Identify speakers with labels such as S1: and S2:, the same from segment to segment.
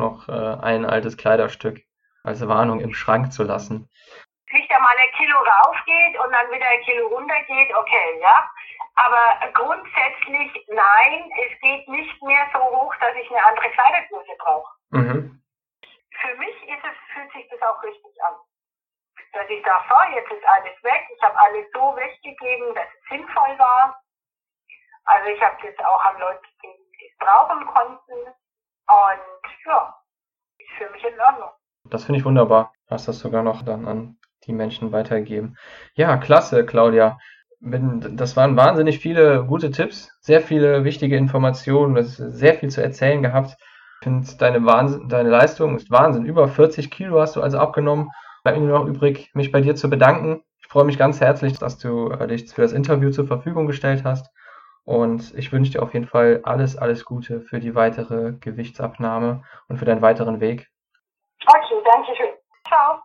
S1: noch äh, ein altes Kleiderstück als Warnung im Schrank zu lassen.
S2: Nicht einmal ein Kilo raufgeht und dann wieder ein Kilo runtergeht, okay, ja. Aber grundsätzlich nein, es geht nicht mehr so hoch, dass ich eine andere Kleidergröße brauche. Mhm. Für mich ist es, fühlt sich das auch richtig an. Dass ich sage, so, jetzt ist alles weg, ich habe alles so weggegeben, dass es sinnvoll war. Also ich habe das auch an Leute gegeben, die es brauchen konnten. Und ja, ist für mich in Ordnung.
S1: Das finde ich wunderbar. Hast das sogar noch dann an die Menschen weitergeben. Ja, klasse, Claudia. Das waren wahnsinnig viele gute Tipps, sehr viele wichtige Informationen, du hast sehr viel zu erzählen gehabt. Ich finde, deine, deine Leistung ist Wahnsinn. Über 40 Kilo hast du also abgenommen. Bleibt mir nur noch übrig, mich bei dir zu bedanken. Ich freue mich ganz herzlich, dass du dich für das Interview zur Verfügung gestellt hast. Und ich wünsche dir auf jeden Fall alles, alles Gute für die weitere Gewichtsabnahme und für deinen weiteren Weg.
S2: Okay, danke schön. Ciao.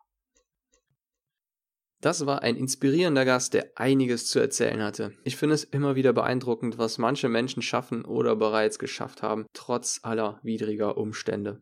S3: Das war ein inspirierender Gast, der einiges zu erzählen hatte. Ich finde es immer wieder beeindruckend, was manche Menschen schaffen oder bereits geschafft haben, trotz aller widriger Umstände.